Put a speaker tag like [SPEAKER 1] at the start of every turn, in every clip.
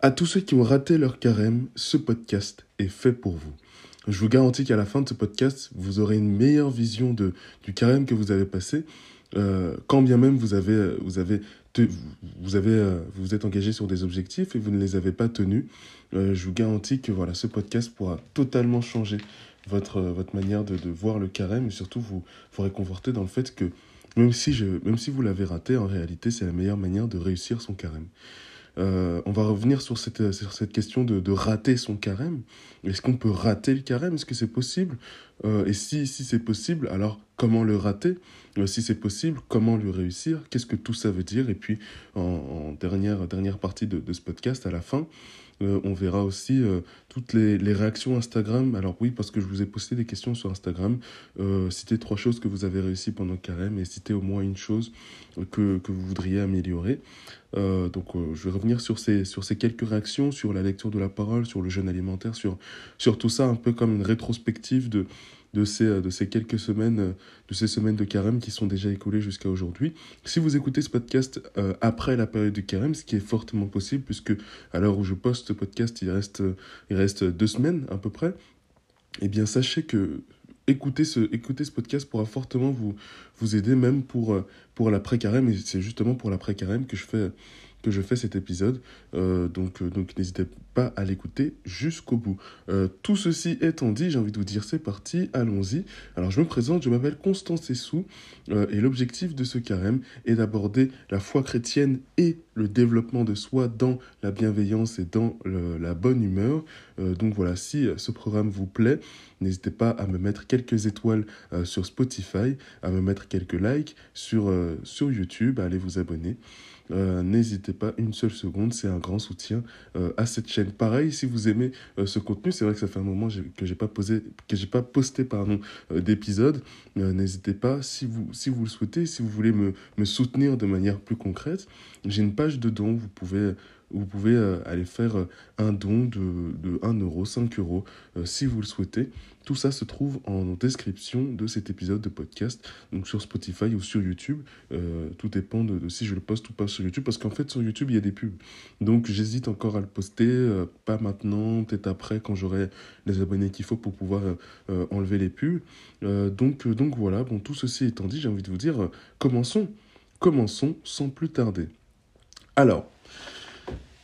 [SPEAKER 1] À tous ceux qui ont raté leur carême, ce podcast est fait pour vous. Je vous garantis qu'à la fin de ce podcast, vous aurez une meilleure vision de, du carême que vous avez passé, euh, quand bien même vous avez, vous avez, vous avez, euh, vous êtes engagé sur des objectifs et vous ne les avez pas tenus. Euh, je vous garantis que voilà, ce podcast pourra totalement changer votre, votre manière de, de voir le carême et surtout vous, vous réconforter dans le fait que même si, je, même si vous l'avez raté, en réalité, c'est la meilleure manière de réussir son carême. Euh, on va revenir sur cette, cette question de, rater son carême. Est-ce qu'on peut rater le carême? Est-ce que c'est possible? Euh, Et si, c'est possible, alors comment le rater? Euh, Si c'est possible, comment le réussir? Qu'est-ce que tout ça veut dire? Et puis, en, dernière, partie de, ce podcast, à la fin, euh, on verra aussi euh, toutes les, réactions Instagram. Alors oui, parce que je vous ai posté des questions sur Instagram. Euh, citez trois choses que vous avez réussi pendant le carême et citez au moins une chose que vous voudriez améliorer. Euh, donc euh, je vais revenir sur ces, sur ces quelques réactions, sur la lecture de la parole, sur le jeûne alimentaire, sur, sur tout ça, un peu comme une rétrospective de, de ces, de ces quelques semaines, de ces semaines de carême qui sont déjà écoulées jusqu'à aujourd'hui. Si vous écoutez ce podcast euh, après la période du carême, ce qui est fortement possible, puisque à l'heure où je poste ce podcast, il reste, il reste deux semaines à peu près, eh bien sachez que écouter ce, podcast pourra fortement vous, vous aider même pour, pour l'après-carême. Et c'est justement pour l'après-carême que je fais que je fais cet épisode. Euh, donc, euh, donc n'hésitez pas à l'écouter jusqu'au bout. Euh, tout ceci étant dit, j'ai envie de vous dire c'est parti, allons-y. Alors je me présente, je m'appelle Constance Essou et l'objectif de ce carême est d'aborder la foi chrétienne et le développement de soi dans la bienveillance et dans la bonne humeur. Donc voilà, si ce programme vous plaît, n'hésitez pas à me mettre quelques étoiles sur Spotify, à me mettre quelques likes sur, sur YouTube, à aller vous abonner. Euh, n'hésitez pas une seule seconde, c'est un grand soutien euh, à cette chaîne. Pareil, si vous aimez euh, ce contenu, c'est vrai que ça fait un moment que j'ai pas posé, que j'ai pas posté pardon d'épisode. n'hésitez pas, si vous si vous le souhaitez, si vous voulez me, me soutenir de manière plus concrète, j'ai une page de dons. Vous pouvez vous pouvez euh, aller faire euh, un don de, de 1 euro, 5 euros, euh, si vous le souhaitez. Tout ça se trouve en description de cet épisode de podcast, donc sur Spotify ou sur YouTube. Tout dépend de, si je le poste ou pas sur YouTube, parce qu'en fait, sur YouTube, il y a des pubs. Donc, j'hésite encore à le poster, pas maintenant, peut-être après, quand j'aurai les abonnés qu'il faut pour pouvoir enlever les pubs. donc, donc voilà, bon, tout ceci étant dit, j'ai envie de vous dire, commençons. Commençons sans plus tarder. Alors,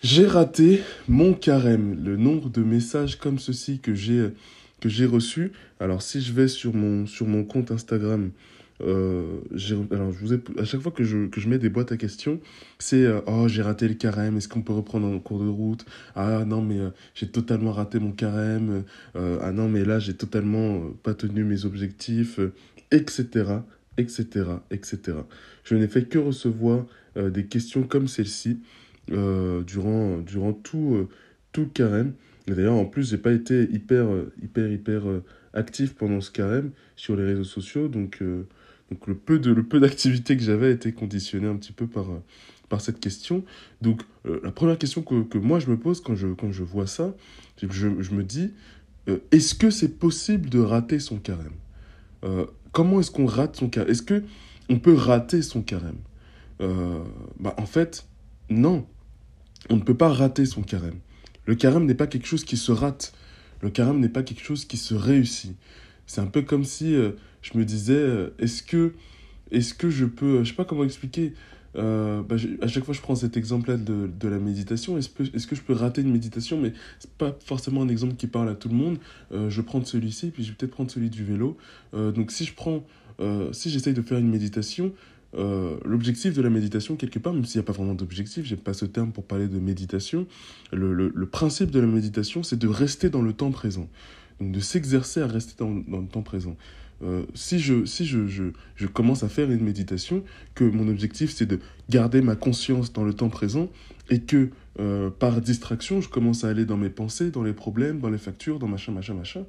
[SPEAKER 1] j'ai raté mon carême, le nombre de messages comme ceci que j'ai que j'ai reçus. Alors si je vais sur mon sur mon compte Instagram, euh, alors je vous ai, à chaque fois que je, que je mets des boîtes à questions, c'est euh, oh j'ai raté le carême, est-ce qu'on peut reprendre en cours de route? Ah non mais euh, j'ai totalement raté mon carême. Ah non mais là j'ai totalement pas tenu mes objectifs, etc etc etc. Je n'ai fait que recevoir des questions comme celle-ci durant, durant tout, euh, tout le carême. D'ailleurs, en plus, j'ai pas été hyper, hyper, hyper euh, actif pendant ce carême sur les réseaux sociaux. Donc, euh, donc le peu de le peu d'activité que j'avais été conditionné un petit peu par, par cette question. Donc, euh, la première question que, que moi je me pose quand je, quand je vois ça, je, je me dis euh, est-ce que c'est possible de rater son carême? Euh, Comment est-ce qu'on rate son carême? Est-ce que on peut rater son carême? Bah, En fait, non. On ne peut pas rater son carême. Le carême n'est pas quelque chose qui se rate. Le carême n'est pas quelque chose qui se réussit. C'est un peu comme si euh, je me disais, euh, est-ce que, est-ce que je peux, je sais pas comment expliquer. Euh, bah, à chaque fois, je prends cet exemple-là de, de la méditation. Est-ce que, est que je peux rater une méditation? Mais c'est pas forcément un exemple qui parle à tout le monde. Euh, je prends celui-ci, puis je vais peut-être prendre celui du vélo. Euh, donc, si je prends, euh, si j'essaye de faire une méditation, euh, l'objectif de la méditation, quelque part, même s'il n'y a pas vraiment d'objectif, j'aime pas ce terme pour parler de méditation, le, principe de la méditation, c'est de rester dans le temps présent. Donc de s'exercer à rester dans, le temps présent. Euh, si je, si je, je, commence à faire une méditation, que mon objectif c'est de garder ma conscience dans le temps présent et que euh, par distraction je commence à aller dans mes pensées, dans les problèmes, dans les factures, dans machin, machin, machin,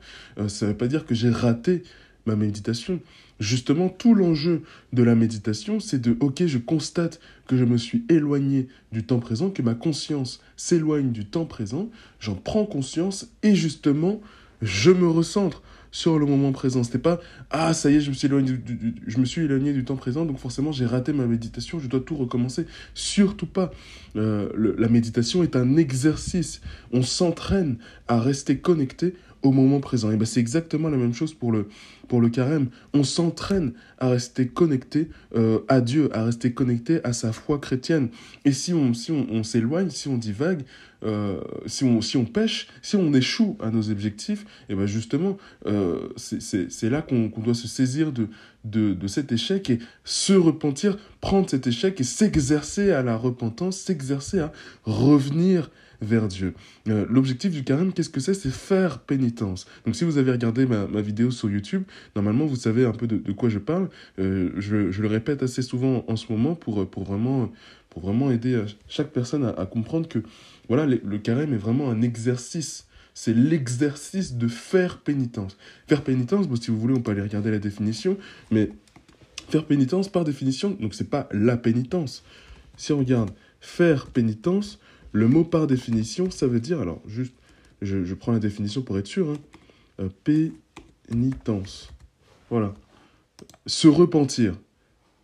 [SPEAKER 1] ça ne veut pas dire que j'ai raté ma méditation. Justement, tout l'enjeu de la méditation, c'est de, ok, je constate que je me suis éloigné du temps présent, que ma conscience s'éloigne du temps présent, j'en prends conscience et justement, je me recentre sur le moment présent. C'était pas ah ça y est je me suis éloigné du, je me suis éloigné du temps présent donc forcément j'ai raté ma méditation je dois tout recommencer. Surtout pas. Euh, la méditation est un exercice. On s'entraîne à rester connecté au moment présent. Et ben c'est exactement la même chose pour le, pour le carême. On s'entraîne à rester connecté euh, à Dieu, à rester connecté à sa foi chrétienne. Et si on si on, s'éloigne, si on divague, euh, si, on, si on pêche, si on échoue à nos objectifs, et ben justement, euh, c'est là qu'on doit se saisir de, de, de, cet échec et se repentir, prendre cet échec et s'exercer à la repentance, s'exercer à revenir vers Dieu. Euh, l'objectif du carême, qu'est-ce que c'est? C'est faire pénitence. Donc si vous avez regardé ma, vidéo sur YouTube, normalement vous savez un peu de, quoi je parle. Euh, je, le répète assez souvent en ce moment pour, pour, vraiment, pour vraiment aider chaque personne à, comprendre que voilà, le, carême est vraiment un exercice c'est l'exercice de faire pénitence. Faire pénitence, bon, si vous voulez, on peut aller regarder la définition, mais faire pénitence, par définition, donc c'est pas la pénitence. Si on regarde faire pénitence, le mot par définition, ça veut dire, alors juste, je, prends la définition pour être sûr, hein, euh, pénitence. Voilà. Se repentir.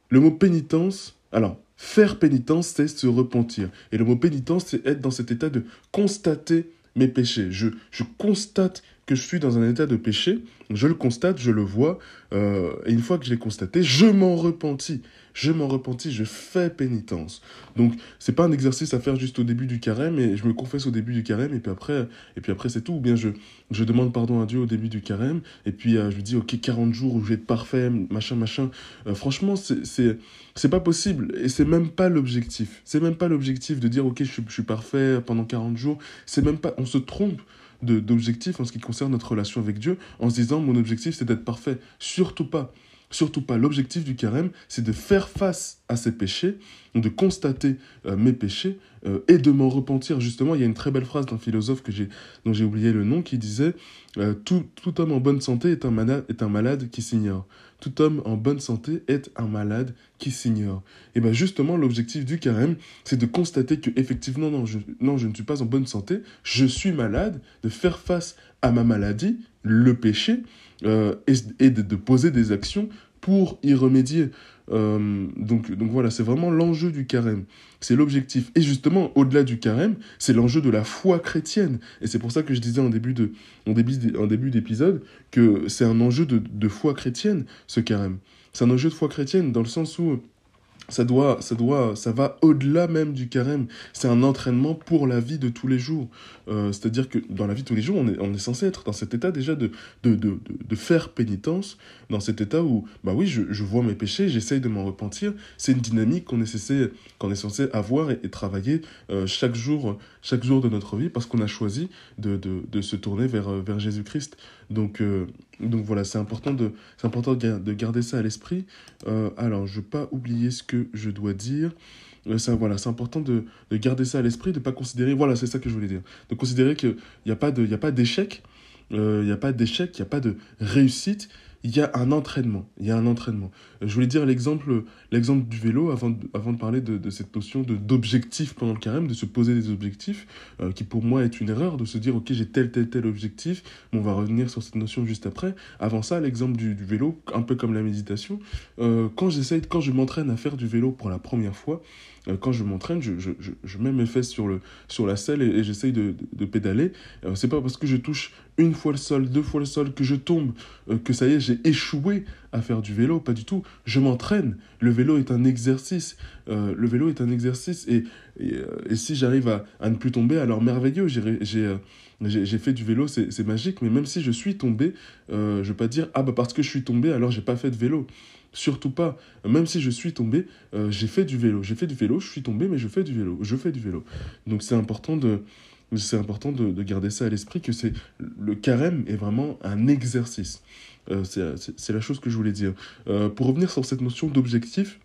[SPEAKER 1] Le mot pénitence, alors, faire pénitence, c'est se repentir. Et le mot pénitence, c'est être dans cet état de constater mes péchés. Je, je constate que je suis dans un état de péché, je le constate, je le vois, euh, et une fois que je l'ai constaté, je m'en repentis je m'en repentis, je fais pénitence. Donc, c'est pas un exercice à faire juste au début du carême, et je me confesse au début du carême, et puis après, et puis après c'est tout. Ou bien je, je demande pardon à Dieu au début du carême, et puis euh, je lui dis, ok, 40 jours où je vais être parfait, machin, machin. Euh, franchement, c'est, c'est, pas possible, et c'est même pas l'objectif. C'est même pas l'objectif de dire, ok, je suis parfait pendant 40 jours. C'est même pas, on se trompe d'objectif en ce qui concerne notre relation avec Dieu, en se disant, mon objectif, c'est d'être parfait. Surtout pas. Surtout pas. L'objectif du carême, c'est de faire face à ces péchés, de constater euh, mes péchés euh, et de m'en repentir. Justement, il y a une très belle phrase d'un philosophe que dont j'ai oublié le nom qui disait euh, tout, homme en bonne santé est un malade, qui s'ignore. Tout homme en bonne santé est un malade qui s'ignore. Et bien justement, l'objectif du carême, c'est de constater que effectivement, non non, je ne suis pas en bonne santé, je suis malade, de faire face à ma maladie, le péché, euh, et, de, poser des actions pour y remédier. Euh, donc, donc voilà, c'est vraiment l'enjeu du carême. C'est l'objectif. Et justement, au-delà du carême, c'est l'enjeu de la foi chrétienne. Et c'est pour ça que je disais en début de, en début, en début d'épisode que c'est un enjeu de, de foi chrétienne, ce carême. C'est un enjeu de foi chrétienne dans le sens où ça doit, ça doit, ça va au-delà même du carême. C'est un entraînement pour la vie de tous les jours. Euh, c'est-à-dire que dans la vie de tous les jours, on est, on est censé être dans cet état déjà de, de, de, de faire pénitence, dans cet état où, bah oui, je, je vois mes péchés, j'essaye de m'en repentir. C'est une dynamique qu'on est censé, qu'on est censé avoir et, travailler euh, chaque jour, chaque jour de notre vie parce qu'on a choisi de, de, de se tourner vers, vers Jésus-Christ. Donc, euh, donc voilà, c'est important, de, important de garder ça à l'esprit. Euh, alors, je ne veux pas oublier ce que je dois dire. Euh, voilà, c'est important de, de, garder ça à l'esprit, de ne pas considérer, voilà, c'est ça que je voulais dire, de considérer qu'il n'y a pas d'échec, il n'y a pas d'échec, il n'y a pas de réussite, il y a un entraînement. Il y a un entraînement. Je voulais dire l'exemple, l'exemple du vélo avant de, de parler de, de cette notion de, d'objectif pendant le carême, de se poser des objectifs, euh, qui pour moi est une erreur, de se dire, ok, j'ai tel, tel, tel objectif, on va revenir sur cette notion juste après. Avant ça, l'exemple du, vélo, un peu comme la méditation, euh, quand j'essaye, quand je m'entraîne à faire du vélo pour la première fois, euh, quand je m'entraîne, je, mets mes fesses sur, la selle et, j'essaye de, de, pédaler. Euh, c'est pas parce que je touche une fois le sol, deux fois le sol, que je tombe, que ça y est, j'ai échoué à faire du vélo. Pas du tout. Je m'entraîne. Le vélo est un exercice. Euh, le vélo est un exercice. Et, et, et si j'arrive à, à, ne plus tomber, alors merveilleux. J'ai j'ai fait du vélo, c'est magique. Mais même si je suis tombé, euh, je ne vais pas dire, ah bah parce que je suis tombé, alors j'ai pas fait de vélo. Surtout pas. Même si je suis tombé, euh, j'ai fait du vélo. J'ai fait du vélo, je suis tombé, mais je fais du vélo. Je fais du vélo. Donc c'est important de, c'est important de, garder ça à l'esprit que c'est le carême est vraiment un exercice. Euh, c'est la chose que je voulais dire. Euh, pour revenir sur cette notion d'objectif,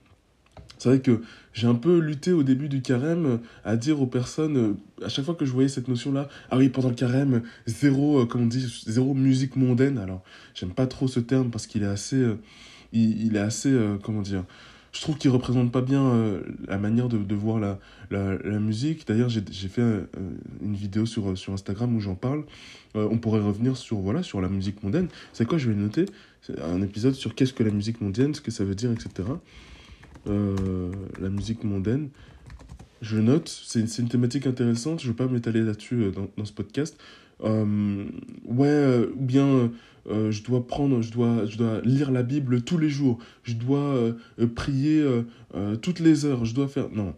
[SPEAKER 1] c'est vrai que j'ai un peu lutté au début du carême à dire aux personnes, à chaque fois que je voyais cette notion-là, ah oui, pendant le carême, zéro, zéro musique mondaine. Alors, j'aime pas trop ce terme parce qu'il est assez il, est assez, euh, comment dire, je trouve qu'il représente pas bien euh, la manière de, voir la, la, musique. D'ailleurs, j'ai fait euh, une vidéo sur, sur Instagram où j'en parle. Euh, on pourrait revenir sur, voilà, sur la musique mondaine. C'est quoi, je vais noter Un épisode sur qu'est-ce que la musique mondaine, ce que ça veut dire, etc. la musique mondaine. Je note, c'est une thématique intéressante, je ne vais pas m'étaler là-dessus dans, dans, ce podcast. Ouais, ou bien euh, je dois prendre, je dois, je dois lire la Bible tous les jours, je dois euh, euh, prier toutes les heures, je dois faire... Non,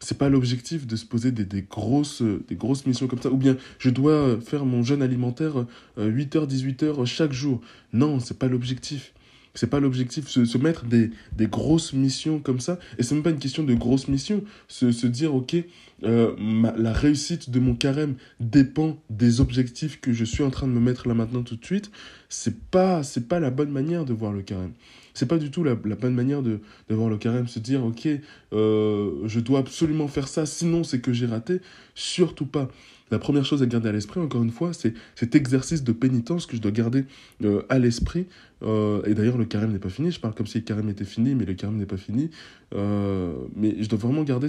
[SPEAKER 1] c'est pas l'objectif de se poser des, des, grosses, des grosses missions comme ça, ou bien je dois faire mon jeûne alimentaire 8h, 18h chaque jour. Non, c'est pas l'objectif. C'est pas l'objectif, se, se, mettre des, des, grosses missions comme ça. Et c'est même pas une question de grosses missions. Se, se dire, ok, euh, la réussite de mon carême dépend des objectifs que je suis en train de me mettre là maintenant tout de suite. C'est pas, c'est pas la bonne manière de voir le carême. C'est pas du tout la, la bonne manière de, de, voir le carême. Se dire, ok, euh, je dois absolument faire ça, sinon c'est que j'ai raté. Surtout pas. La première chose à garder à l'esprit, encore une fois, c'est cet exercice de pénitence que je dois garder euh, à l'esprit. Euh, et d'ailleurs, le carême n'est pas fini. Je parle comme si le carême était fini, mais le carême n'est pas fini. Euh, mais je dois vraiment garder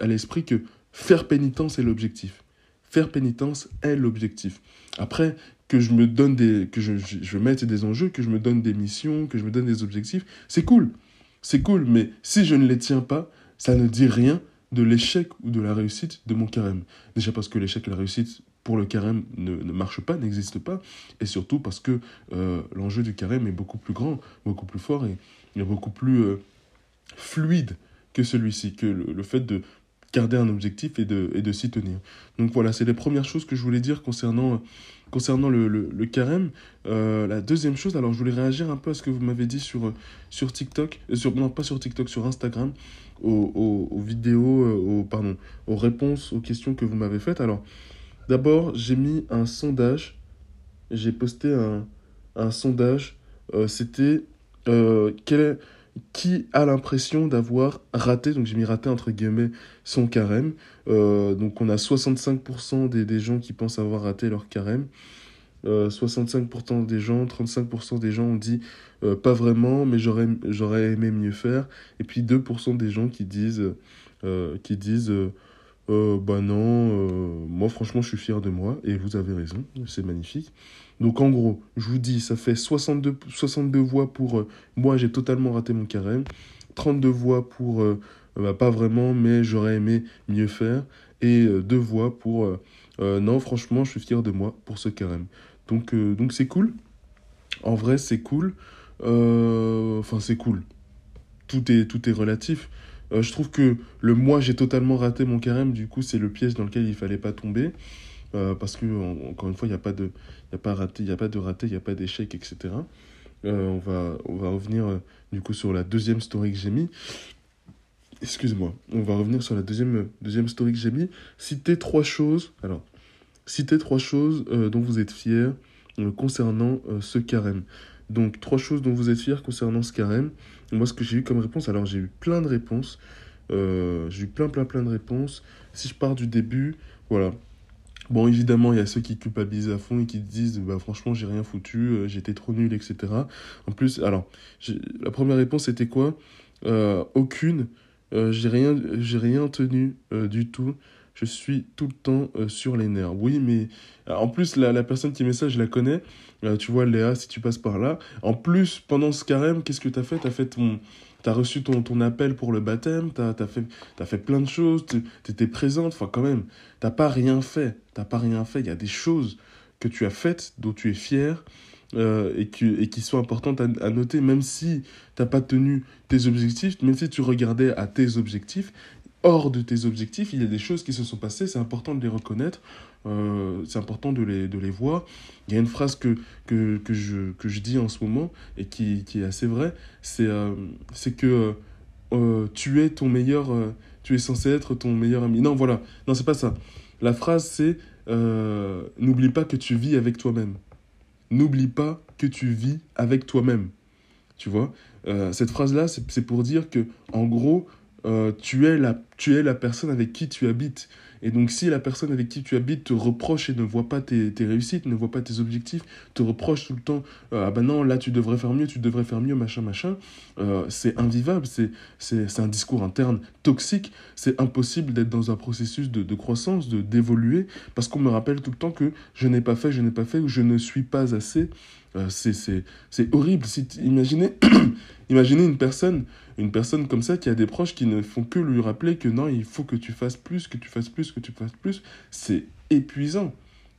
[SPEAKER 1] à l'esprit que faire pénitence est l'objectif. Faire pénitence est l'objectif. Après, que je me donne des, que je, je mette des enjeux, que je me donne des missions, que je me donne des objectifs, c'est cool. C'est cool, mais si je ne les tiens pas, ça ne dit rien de l'échec ou de la réussite de mon carême. Déjà parce que l'échec et la réussite pour le carême ne, ne marche pas, n'existe pas, et surtout parce que euh, l'enjeu du carême est beaucoup plus grand, beaucoup plus fort et, et beaucoup plus euh, fluide que celui-ci, que le, fait de garder un objectif et de, et de s'y tenir. Donc voilà, c'est les premières choses que je voulais dire concernant, concernant le, le, carême. Euh, la deuxième chose, alors je voulais réagir un peu à ce que vous m'avez dit sur, sur TikTok, sur, non pas sur TikTok, sur Instagram, aux, vidéos, euh, aux, pardon, aux réponses aux questions que vous m'avez faites. Alors, d'abord, j'ai mis un sondage, j'ai posté un, sondage, euh, c'était euh, qui a l'impression d'avoir raté, donc j'ai mis raté entre guillemets son carême. Euh, donc on a 65% des, des, gens qui pensent avoir raté leur carême. Euh, 65% des gens, 35% des gens ont dit euh, pas vraiment, mais j'aurais, j'aurais aimé mieux faire. Et puis 2% des gens qui disent, euh, qui disent euh, bah non, moi franchement je suis fier de moi. Et vous avez raison, c'est magnifique. Donc en gros, je vous dis, ça fait 62, 62 voix pour moi, j'ai totalement raté mon carême. 32 voix pour bah, pas vraiment, mais j'aurais aimé mieux faire. Et euh, 2 voix pour non, franchement, je suis fier de moi pour ce carême. Donc donc c'est cool. En vrai, c'est cool. Enfin, c'est cool. Tout est, tout est relatif. je trouve que le moi, j'ai totalement raté mon carême. Du coup, c'est le piège dans lequel il fallait pas tomber. Euh, parce que, en, encore une fois, il n'y a, pas de, y a, pas raté, y a pas de raté, il n'y a pas d'échec, etc. Euh, on, va, on va revenir euh, du coup sur la deuxième story que j'ai mis. Excuse-moi, on va revenir sur la deuxième, deuxième story que j'ai mis. Citez trois choses. Alors, citez trois choses euh, dont vous êtes fiers euh, concernant euh, ce carême. Donc, trois choses dont vous êtes fiers concernant ce carême. moi, ce que j'ai eu comme réponse, alors j'ai eu plein de réponses. j'ai eu plein, plein, plein de réponses. Si je pars du début, voilà, Bon, évidemment, il y a ceux qui culpabilisent à fond et qui disent bah, franchement, j'ai rien foutu, euh, j'étais trop nul, etc. En plus, alors, la première réponse c'était quoi? Euh, Aucune. Euh, j'ai rien, tenu euh, du tout. Je suis tout le temps euh, sur les nerfs. Oui, mais en plus, la, la personne qui met ça, je la connais. tu vois, Léa, si tu passes par là. En plus, pendant ce carême, qu'est-ce que tu as fait? Tu as fait ton, tu as reçu ton, ton appel pour le baptême, tu as, fait, fait plein de choses, tu étais présente, enfin quand même, tu pas rien fait, tu pas rien fait, il y a des choses que tu as faites, dont tu es fier, euh, et, qui, et qui sont importantes à, à noter, même si tu n'as pas tenu tes objectifs, même si tu regardais à tes objectifs, hors de tes objectifs, il y a des choses qui se sont passées, c'est important de les reconnaître, euh, c'est important de les, de les voir. Il y a une phrase que, que, que, je, que je dis en ce moment et qui, qui est assez vraie, c'est euh, que euh, tu es ton meilleur, tu es censé être ton meilleur ami. Non, voilà, non, c'est pas ça. La phrase c'est n'oublie pas que tu vis avec toi-même. N'oublie pas que tu vis avec toi-même. Tu vois, cette phrase-là, c'est pour dire que, en gros, tu, es la, tu es la personne avec qui tu habites Et donc si la personne avec qui tu habites te reproche et ne voit pas tes, réussites, ne voit pas tes objectifs, te reproche tout le temps, euh, ah ben non, là tu devrais faire mieux, tu devrais faire mieux, machin, machin, euh, c'est invivable, c'est un discours interne toxique, c'est impossible d'être dans un processus de, de croissance, de d'évoluer, parce qu'on me rappelle tout le temps que je n'ai pas fait, je n'ai pas fait, ou je ne suis pas assez. Euh, c'est horrible. Si imaginez, imaginez une personne, une personne comme ça qui a des proches qui ne font que lui rappeler que non, il faut que tu fasses plus, que tu fasses plus, que tu fasses plus. C'est épuisant.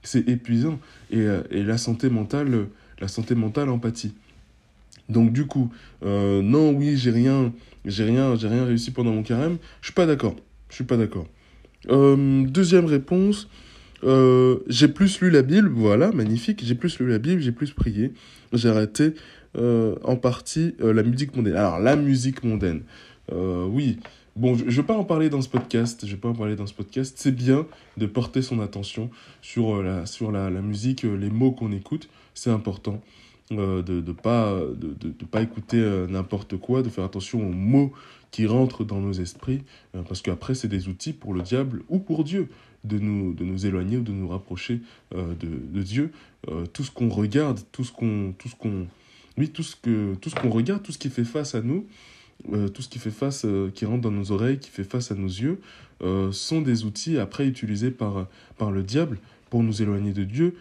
[SPEAKER 1] C'est épuisant. Et, euh, et, la santé mentale, la santé mentale empathie. Donc du coup, euh, non, oui, j'ai rien, j'ai rien, j'ai rien réussi pendant mon carême. Je suis pas d'accord. Je suis pas d'accord. deuxième réponse, euh, j'ai plus lu la Bible, voilà, magnifique. J'ai plus lu la Bible, j'ai plus prié. J'ai arrêté euh, en partie euh, la musique mondaine. Alors, la musique mondaine, oui. Bon, je ne vais pas en parler dans ce podcast. Je vais pas en parler dans ce podcast. C'est bien de porter son attention sur la, sur la, musique, les mots qu'on écoute. C'est important. de ne pas, de, de, pas écouter n'importe quoi, de faire attention aux mots qui rentrent dans nos esprits, parce qu'après, c'est des outils pour le diable ou pour Dieu de nous, de nous éloigner ou de nous rapprocher euh, de, Dieu. Euh, tout ce qu'on regarde, tout ce qu'on, tout ce qu'on, oui, tout ce que, tout ce qu'on regarde, tout ce qui fait face à nous, euh, tout ce qui fait face, qui rentre dans nos oreilles, qui fait face à nos yeux, sont des outils après utilisés par, par le diable pour nous éloigner de Dieu,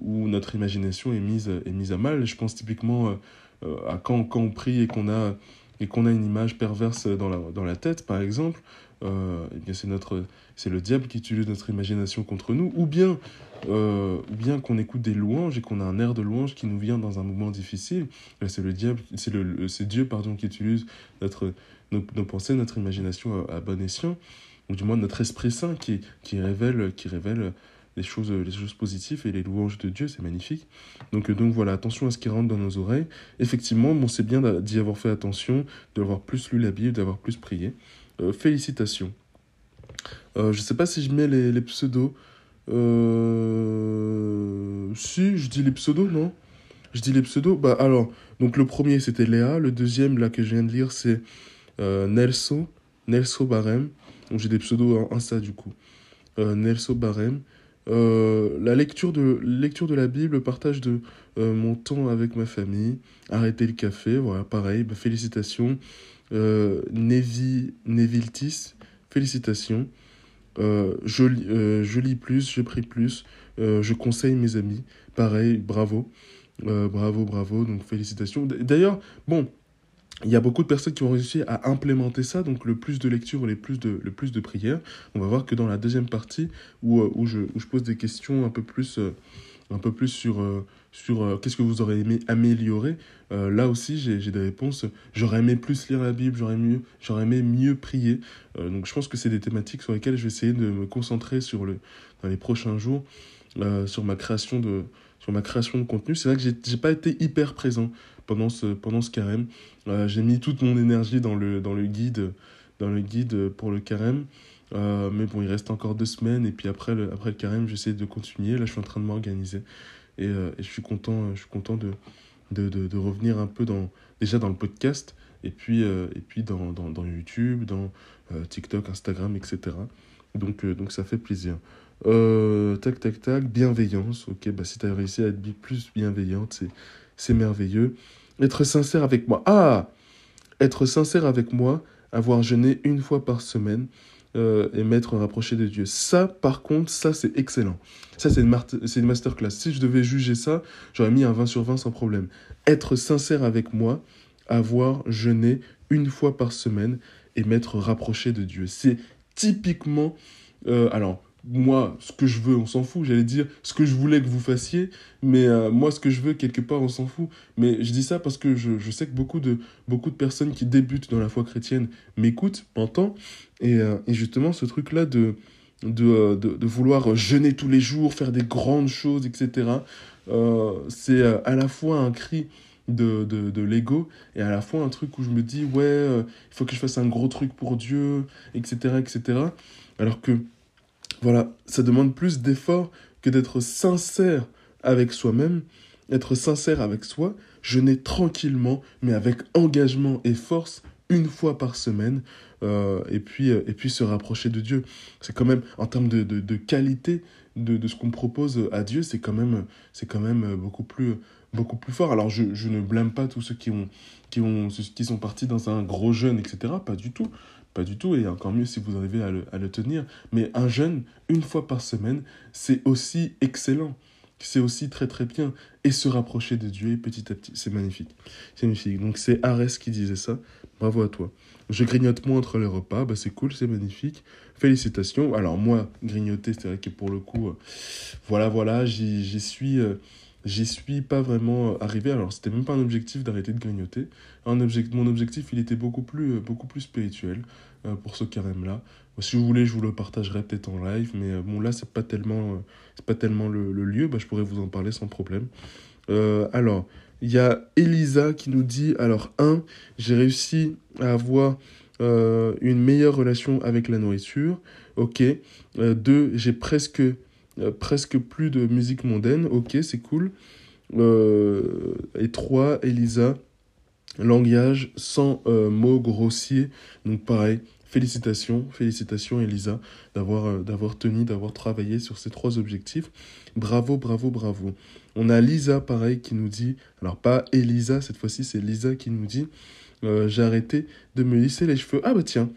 [SPEAKER 1] où notre imagination est mise, est mise à mal. Je pense typiquement à quand, quand on prie et qu'on a, et qu'on a une image perverse dans la, dans la tête, par exemple, euh, eh bien c'est notre c'est le diable qui utilise notre imagination contre nous ou bien euh, ou bien qu'on écoute des louanges et qu'on a un air de louange qui nous vient dans un moment difficile c'est le diable c'est le c'est Dieu pardon qui utilise notre nos, pensées notre imagination à, bon escient ou du moins notre esprit saint qui qui révèle qui révèle les choses, les choses positives et les louanges de Dieu, c'est magnifique. Donc, donc voilà, attention à ce qui rentre dans nos oreilles. Effectivement, bon, c'est bien d'y avoir fait attention, d'avoir plus lu la Bible, d'avoir plus prié. Euh, félicitations. Euh, je sais pas si je mets les, pseudos. Euh, si, je dis les pseudos, non? Je dis les pseudos? Bah alors, donc le premier c'était Léa, le deuxième là que je viens de lire c'est Nelso, Nelso Barem. Donc j'ai des pseudos Insta du coup. Nelso Barem. la lecture de, lecture de la Bible, le partage de mon temps avec ma famille, arrêter le café, voilà, pareil, bah, félicitations. Euh, Nevi, Neviltis, félicitations. Euh, je, euh, je, lis plus, je prie plus, je conseille mes amis. Pareil, bravo. bravo, bravo, donc félicitations. D'ailleurs, bon, il y a beaucoup de personnes qui ont réussi à implémenter ça, donc le plus de lecture, les plus de, le plus de prières. On va voir que dans la deuxième partie, où, où, je, où je pose des questions un peu plus un peu plus sur, sur euh, qu'est-ce que vous aurez aimé améliorer. Euh, là aussi, j'ai des réponses. J'aurais aimé plus lire la Bible, j'aurais mieux, aimé mieux prier. donc je pense que c'est des thématiques sur lesquelles je vais essayer de me concentrer sur le, dans les prochains jours, sur, ma création de, sur ma création de contenu. C'est vrai que j'ai pas été hyper présent pendant ce, pendant ce carême. j'ai mis toute mon énergie dans le, dans le guide dans le guide pour le carême. Euh, mais bon, il reste encore deux semaines et puis après le, après le carême, j'essaie de continuer. Là, je suis en train de m'organiser et, euh, et, je suis content, je suis content de, de, de, revenir un peu dans, déjà dans le podcast et puis, euh, et puis dans, dans, dans, YouTube, dans TikTok, Instagram, etc. Donc, donc ça fait plaisir. tac, tac, tac, bienveillance. Ok, bah si tu as réussi à être plus bienveillante, c'est merveilleux. Être sincère avec moi. Ah Être sincère avec moi, avoir jeûné une fois par semaine euh, et m'être rapproché de Dieu. Ça, par contre, ça, c'est excellent. Ça, c'est une, une masterclass. Si je devais juger ça, j'aurais mis un 20 sur 20 sans problème. Être sincère avec moi, avoir jeûné une fois par semaine et m'être rapproché de Dieu. C'est typiquement... Euh, alors, moi, ce que je veux, on s'en fout. J'allais dire ce que je voulais que vous fassiez, mais euh, moi, ce que je veux, quelque part, on s'en fout. Mais je dis ça parce que je, je, sais que beaucoup de, beaucoup de personnes qui débutent dans la foi chrétienne m'écoutent, m'entendent. Et, euh, et, justement, ce truc-là de, de, euh, de, de, vouloir jeûner tous les jours, faire des grandes choses, etc., c'est à la fois un cri de, de, de l'ego et à la fois un truc où je me dis, ouais, il faut que je fasse un gros truc pour Dieu, etc., etc. Alors que voilà, ça demande plus d'effort que d'être sincère avec soi-même, être sincère avec soi, jeûner tranquillement, mais avec engagement et force, une fois par semaine et, puis, et puis se rapprocher de Dieu. C'est quand même, en termes de, de, de qualité de, de ce qu'on propose à Dieu, c'est quand même, c'est quand même beaucoup plus beaucoup plus fort. Alors je, je, ne blâme pas tous ceux qui, ont, qui, ont, qui sont partis dans un gros jeûne, etc. Pas du tout. Pas du tout, et encore mieux si vous arrivez à le, tenir. Mais un jeûne, une fois par semaine, c'est aussi excellent. C'est aussi très très bien. Et se rapprocher de Dieu petit à petit, c'est magnifique. C'est magnifique. Donc c'est Arès qui disait ça. Bravo à toi. Je grignote moins entre les repas, bah c'est cool, c'est magnifique. Félicitations. Alors moi, grignoter, c'est vrai que pour le coup, euh, voilà, voilà, j'y suis... Euh, j'y suis pas vraiment arrivé. Alors, c'était même pas un objectif d'arrêter de grignoter. Un objectif, mon objectif, il était beaucoup plus, euh, beaucoup plus spirituel euh, pour ce carême-là. Si vous voulez, je vous le partagerai peut-être en live, mais euh, bon, là, c'est pas tellement, c'est pas tellement le, lieu. Bah, je pourrais vous en parler sans problème. alors, il y a Elisa qui nous dit alors, un, j'ai réussi à avoir une meilleure relation avec la nourriture. Ok. deux, j'ai presque euh, presque plus de musique mondaine, ok, c'est cool. Euh, et 3, Elisa, langage sans euh, mots grossiers. Donc pareil, félicitations, félicitations Elisa d'avoir d'avoir tenu, d'avoir travaillé sur ces trois objectifs. Bravo, bravo, bravo. On a Lisa, pareil, qui nous dit, alors pas Elisa, cette fois-ci c'est Lisa qui nous dit, j'ai arrêté de me lisser les cheveux. Ah bah tiens,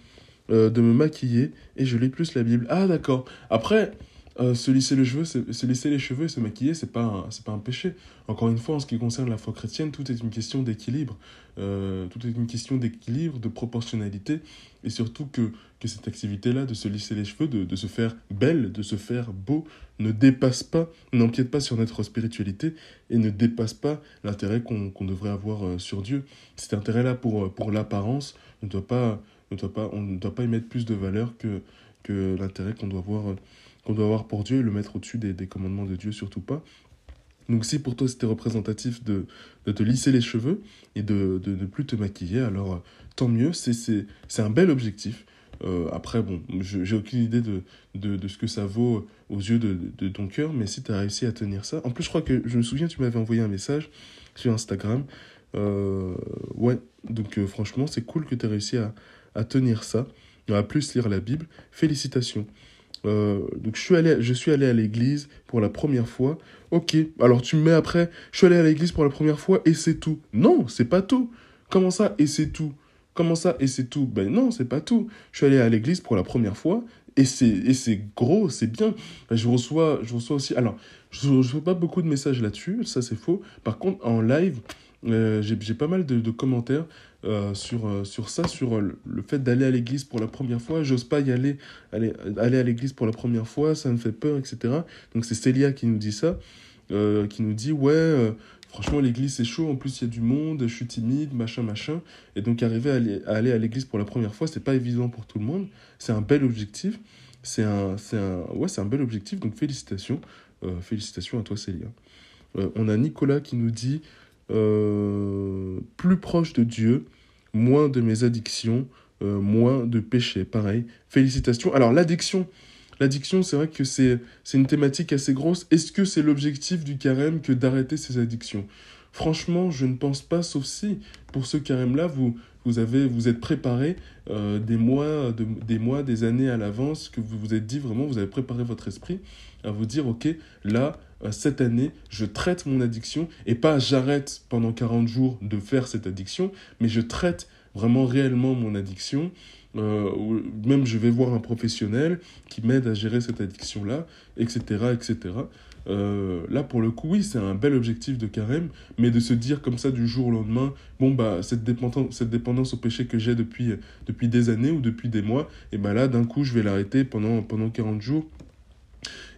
[SPEAKER 1] de me maquiller et je lis plus la Bible. Ah d'accord. Après, euh, se lisser les cheveux, se lisser les cheveux et se maquiller, c'est pas c'est pas un péché. Encore une fois, en ce qui concerne la foi chrétienne, tout est une question d'équilibre. Euh, tout est une question d'équilibre, de proportionnalité, et surtout que, que cette activité-là, de se lisser les cheveux, de, de se faire belle, de se faire beau, ne dépasse pas, n'empiète pas sur notre spiritualité et ne dépasse pas l'intérêt qu'on devrait avoir euh, sur Dieu. Cet intérêt-là pour, pour l'apparence ne doit pas, ne doit pas, on ne doit pas y mettre plus de valeur que, que l'intérêt qu'on doit avoir qu'on doit avoir pour Dieu et le mettre au-dessus des, commandements de Dieu, surtout pas. Donc si pour toi c'était représentatif de, de, te lisser les cheveux et de ne plus te maquiller, alors euh, tant mieux, c'est un bel objectif. Euh, après, bon, j'ai aucune idée de, de, de, ce que ça vaut aux yeux de, de ton cœur, mais si tu as réussi à tenir ça. En plus, je crois que je me souviens, tu m'avais envoyé un message sur Instagram. Euh, ouais, donc franchement, c'est cool que tu aies réussi à, à tenir ça, à plus lire la Bible. Félicitations. Euh, donc je suis allé, je suis allé à l'église pour la première fois. Ok, alors tu me mets après, je suis allé à l'église pour la première fois et c'est tout. Non, c'est pas tout. Comment ça et c'est tout? Comment ça et c'est tout? Ben non, c'est pas tout. Je suis allé à l'église pour la première fois et c'est et c'est gros, c'est bien. Je reçois je reçois aussi alors je ne reçois pas beaucoup de messages là-dessus, ça c'est faux. Par contre en live, euh, j'ai pas mal de commentaires euh, sur, euh, sur ça, sur le, fait d'aller à l'église pour la première fois. J'ose pas y aller, aller, aller à l'église pour la première fois, ça me fait peur, etc. Donc c'est Célia qui nous dit ça, qui nous dit ouais, franchement l'église c'est chaud, en plus il y a du monde, je suis timide, machin, machin. Et donc arriver à aller à, aller à l'église pour la première fois, c'est pas évident pour tout le monde. C'est un bel objectif. C'est un, un, ouais, un bel objectif, donc félicitations. félicitations à toi Célia. on a Nicolas qui nous dit euh, plus proche de Dieu, moins de mes addictions, euh, moins de péchés. Pareil, félicitations. Alors l'addiction, l'addiction, c'est vrai que c'est une thématique assez grosse. Est-ce que c'est l'objectif du carême que d'arrêter ces addictions? Franchement, je ne pense pas, sauf si pour ce carême-là, vous, vous, avez, vous êtes préparé euh, des, mois, des mois, des années à l'avance, que vous vous êtes dit vraiment, vous avez préparé votre esprit à vous dire, ok, là, cette année, je traite mon addiction et pas j'arrête pendant 40 jours de faire cette addiction, mais je traite vraiment réellement mon addiction. Euh, même je vais voir un professionnel qui m'aide à gérer cette addiction-là, etc. etc. Euh, là, pour le coup, oui, c'est un bel objectif de carême, mais de se dire comme ça du jour au lendemain, bon, bah, cette dépendance, cette dépendance au péché que j'ai depuis, depuis des années ou depuis des mois, et ben là, d'un coup, je vais l'arrêter pendant, pendant 40 jours.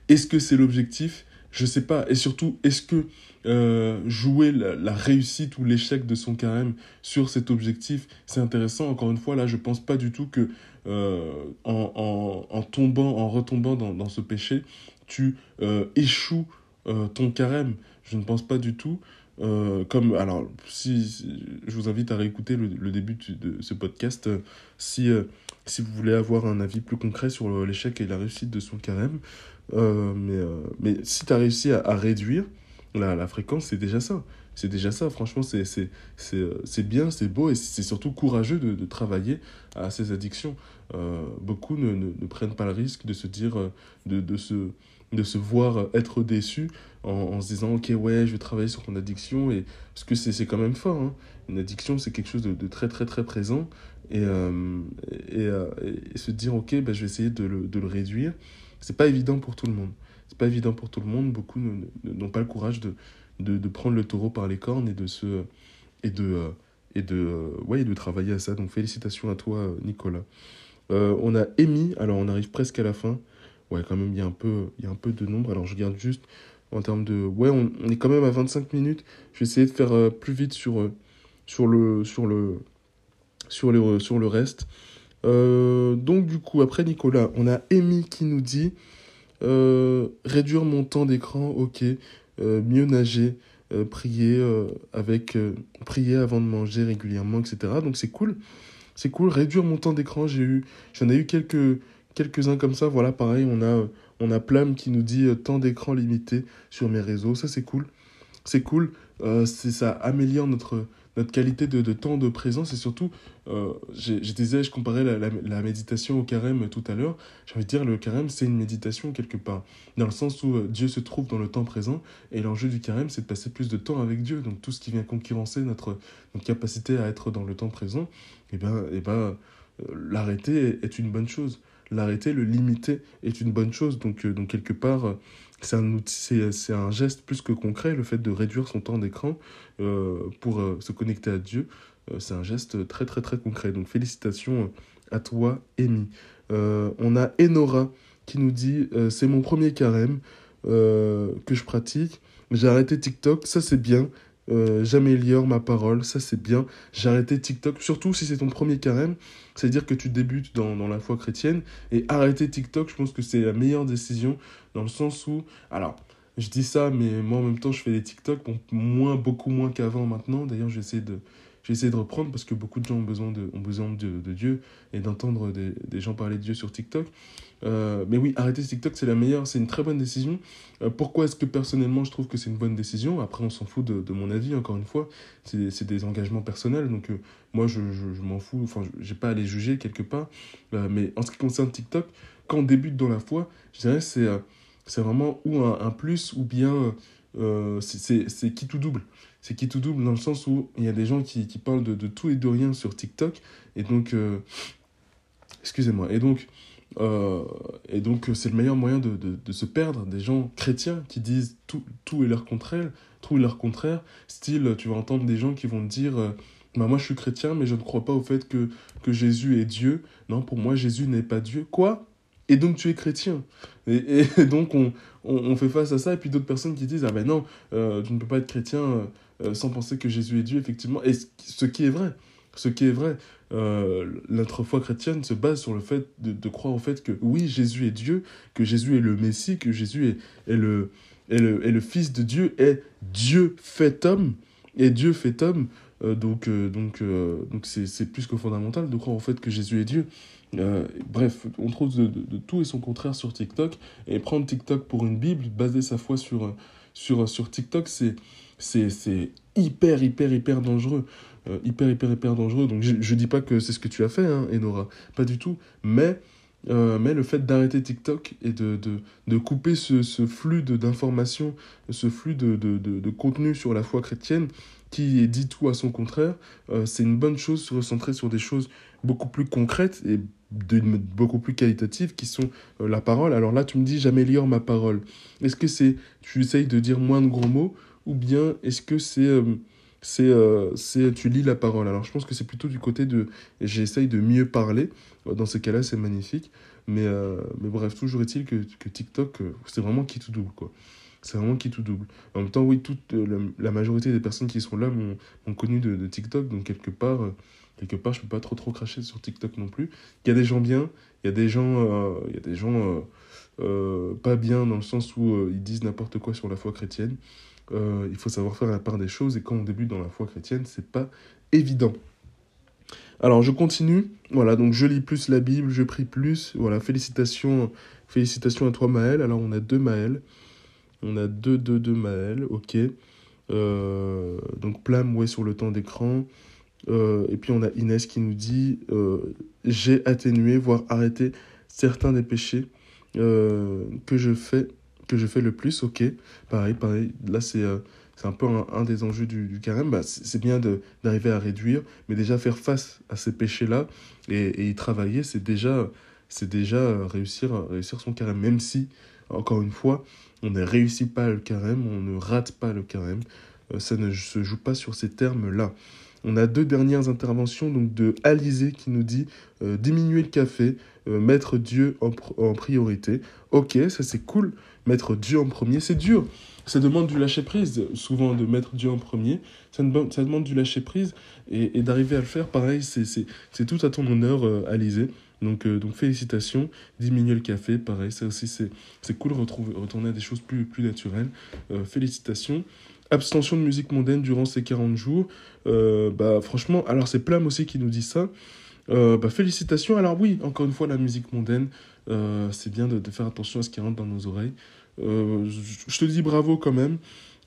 [SPEAKER 1] Est-ce que c'est l'objectif? Je sais pas. Et surtout, est-ce que euh, jouer la, réussite ou l'échec de son carême sur cet objectif, c'est intéressant? Encore une fois, là, je pense pas du tout que euh, en, tombant, en retombant dans, ce péché, tu euh, échoues ton carême. Je ne pense pas du tout. comme alors si, je vous invite à réécouter le, le début de ce podcast si si vous voulez avoir un avis plus concret sur l'échec et la réussite de son carême euh, mais, euh, mais si tu as réussi à, réduire la, la fréquence, c'est déjà ça. c'est déjà ça. Franchement, c'est c'est bien, c'est beau et c'est surtout courageux de, travailler à ces addictions. beaucoup ne, ne, ne, prennent pas le risque de se dire, de, de se de se voir être déçu en, se disant ok ouais je vais travailler sur ton addiction et parce que c'est quand même fort hein. une addiction c'est quelque chose de, très très très présent et, euh, euh, et, se dire ok bah, je vais essayer de le, de le réduire c'est pas évident pour tout le monde c'est pas évident pour tout le monde beaucoup n'ont pas le courage de, de, de, prendre le taureau par les cornes et de se et de et de ouais de travailler à ça donc félicitations à toi Nicolas euh, on a Amy alors on arrive presque à la fin ouais, quand même, il y, a un peu, il y a un peu de nombre. Alors, je regarde juste en termes de. Ouais, on, on est quand même à 25 minutes. Je vais essayer de faire euh, plus vite sur, euh, sur, le, sur, le, sur, le, sur le reste. Euh, donc, du coup, après Nicolas, on a Amy qui nous dit réduire mon temps d'écran, ok. mieux nager. prier avec prier avant de manger régulièrement etc donc c'est cool c'est cool réduire mon temps d'écran j'ai eu j'en ai eu quelques quelques-uns comme ça. Voilà, pareil, on a, on a Plam qui nous dit euh, temps d'écran limité sur mes réseaux. Ça, c'est cool. C'est cool. Euh, ça améliore notre, notre qualité de, temps de présence et surtout, euh, je disais, je comparais la, méditation au carême tout à l'heure. J'ai envie de dire, le carême, c'est une méditation quelque part, dans le sens où euh, Dieu se trouve dans le temps présent et l'enjeu du carême, c'est de passer plus de temps avec Dieu. Donc tout ce qui vient concurrencer notre, capacité à être dans le temps présent, et eh ben, et eh ben, l'arrêter est une bonne chose l'arrêter, le limiter est une bonne chose. Donc, euh, donc quelque part, euh, c'est un, outil, c'est, un geste plus que concret, le fait de réduire son temps d'écran euh, pour se connecter à Dieu. c'est un geste très très très concret. Donc félicitations à toi, Amy. on a Enora qui nous dit c'est mon premier carême que je pratique. J'ai arrêté TikTok, ça c'est bien. Euh, j'améliore ma parole, ça c'est bien. J'ai arrêté TikTok, surtout si c'est ton premier carême, c'est-à-dire que tu débutes dans, la foi chrétienne. Et arrêter TikTok, je pense que c'est la meilleure décision, dans le sens où... Alors, je dis ça, mais moi en même temps, je fais des TikTok, moins, beaucoup moins qu'avant maintenant. D'ailleurs, j'essaie de j'ai essayé de reprendre parce que beaucoup de gens ont besoin de, ont besoin de, Dieu et d'entendre des, gens parler de Dieu sur TikTok. Euh, mais oui, arrêter TikTok, c'est la meilleure, c'est une très bonne décision. Euh, pourquoi est-ce que personnellement je trouve que c'est une bonne décision? Après, on s'en fout de, mon avis, encore une fois. C'est des engagements personnels, donc euh, moi, je, je, m'en fous, enfin, j'ai pas à les juger quelque part. Mais en ce qui concerne TikTok, quand on débute dans la foi, je dirais c'est c'est vraiment ou un, plus ou bien c'est qui tout double c'est qui tout double dans le sens où il y a des gens qui, qui parlent de, de, tout et de rien sur TikTok. Et donc, euh, excusez-moi. Et donc, euh, et donc c'est le meilleur moyen de, de, se perdre. Des gens chrétiens qui disent tout, tout est leur contraire, tout leur contraire. Style, tu vas entendre des gens qui vont te dire. Euh, bah moi je suis chrétien, mais je ne crois pas au fait que, que Jésus est Dieu. Non, pour moi, Jésus n'est pas Dieu. Quoi? Et donc tu es chrétien. Et, donc on, on, fait face à ça. Et puis d'autres personnes qui disent Ah ben non, euh, tu ne peux pas être chrétien euh, sans penser que Jésus est Dieu, effectivement. Et ce qui est vrai, ce qui est vrai, euh, notre foi chrétienne se base sur le fait de, croire au fait que oui, Jésus est Dieu, que Jésus est le Messie, que Jésus est, est, le, est, le, est le Fils de Dieu, est Dieu fait homme, et Dieu fait homme. Euh, donc, euh, donc, euh, donc c'est plus que fondamental de croire au fait que Jésus est Dieu. Bref, on trouve de, tout et son contraire sur TikTok. Et prendre TikTok pour une Bible, baser sa foi sur, sur, sur TikTok, c'est hyper, hyper, hyper dangereux. Euh, hyper, hyper, hyper dangereux. Donc je ne dis pas que c'est ce que tu as fait, hein, Enora. Pas du tout. Mais, euh, mais le fait d'arrêter TikTok et de, de, de couper ce, ce flux d'informations, ce flux de, de, de, contenu sur la foi chrétienne qui dit tout à son contraire, euh, c'est une bonne chose, se recentrer sur des choses beaucoup plus concrètes et de, beaucoup plus qualitatives qui sont euh, la parole. Alors là, tu me dis, j'améliore ma parole. Est-ce que c'est, tu essayes de dire moins de gros mots ou bien est-ce que c'est euh, euh, c'est tu lis la parole? Alors je pense que c'est plutôt du côté de j'essaye de mieux parler. Dans ces cas-là c'est magnifique. Mais mais bref toujours est-il que, que TikTok c'est vraiment qui tout double quoi. C'est vraiment qui tout double. En même temps oui toute la, la, majorité des personnes qui sont là m'ont connu de, de, TikTok donc quelque part quelque part je peux pas trop trop cracher sur TikTok non plus. Il y a des gens bien il y a des gens il y a des gens pas bien dans le sens où ils disent n'importe quoi sur la foi chrétienne. Euh, il faut savoir faire la part des choses et quand on débute dans la foi chrétienne, c'est pas évident. Alors je continue, voilà, donc je lis plus la Bible, je prie plus, voilà, félicitations, félicitations à toi Maël, alors on a deux Maël, on a deux, deux, deux Maël, ok. donc Plam, ouais, sur le temps d'écran. Et puis on a Inès qui nous dit J'ai atténué, voire arrêté certains des péchés que je fais que je fais le plus, ok. Pareil, pareil. Là, c'est un peu un, des enjeux du, carême, bah, c'est bien d'arriver à réduire, mais déjà faire face à ces péchés-là et, y travailler, c'est déjà, déjà réussir, réussir son carême, même si, encore une fois, on ne réussit pas le carême, on ne rate pas le carême, euh, ça ne se joue pas sur ces termes-là. On a deux dernières interventions donc de Alizé qui nous dit euh, diminuer le café, euh, mettre Dieu en, priorité. Ok, ça c'est cool, mettre Dieu en premier, c'est dur ça demande du lâcher prise, souvent de mettre Dieu en premier. Ça, demande, du lâcher prise et, d'arriver à le faire. Pareil, c'est tout à ton honneur, euh. Donc, euh, donc félicitations. Diminuer le café, pareil, ça aussi c'est cool, retrouver, retourner à des choses plus, plus naturelles. Félicitations. Abstention de musique mondaine durant ces 40 jours. bah, franchement, alors c'est Plam aussi qui nous dit ça. bah, félicitations. Alors oui, encore une fois, la musique mondaine, c'est bien de, faire attention à ce qui rentre dans nos oreilles. Euh, je te dis bravo quand même,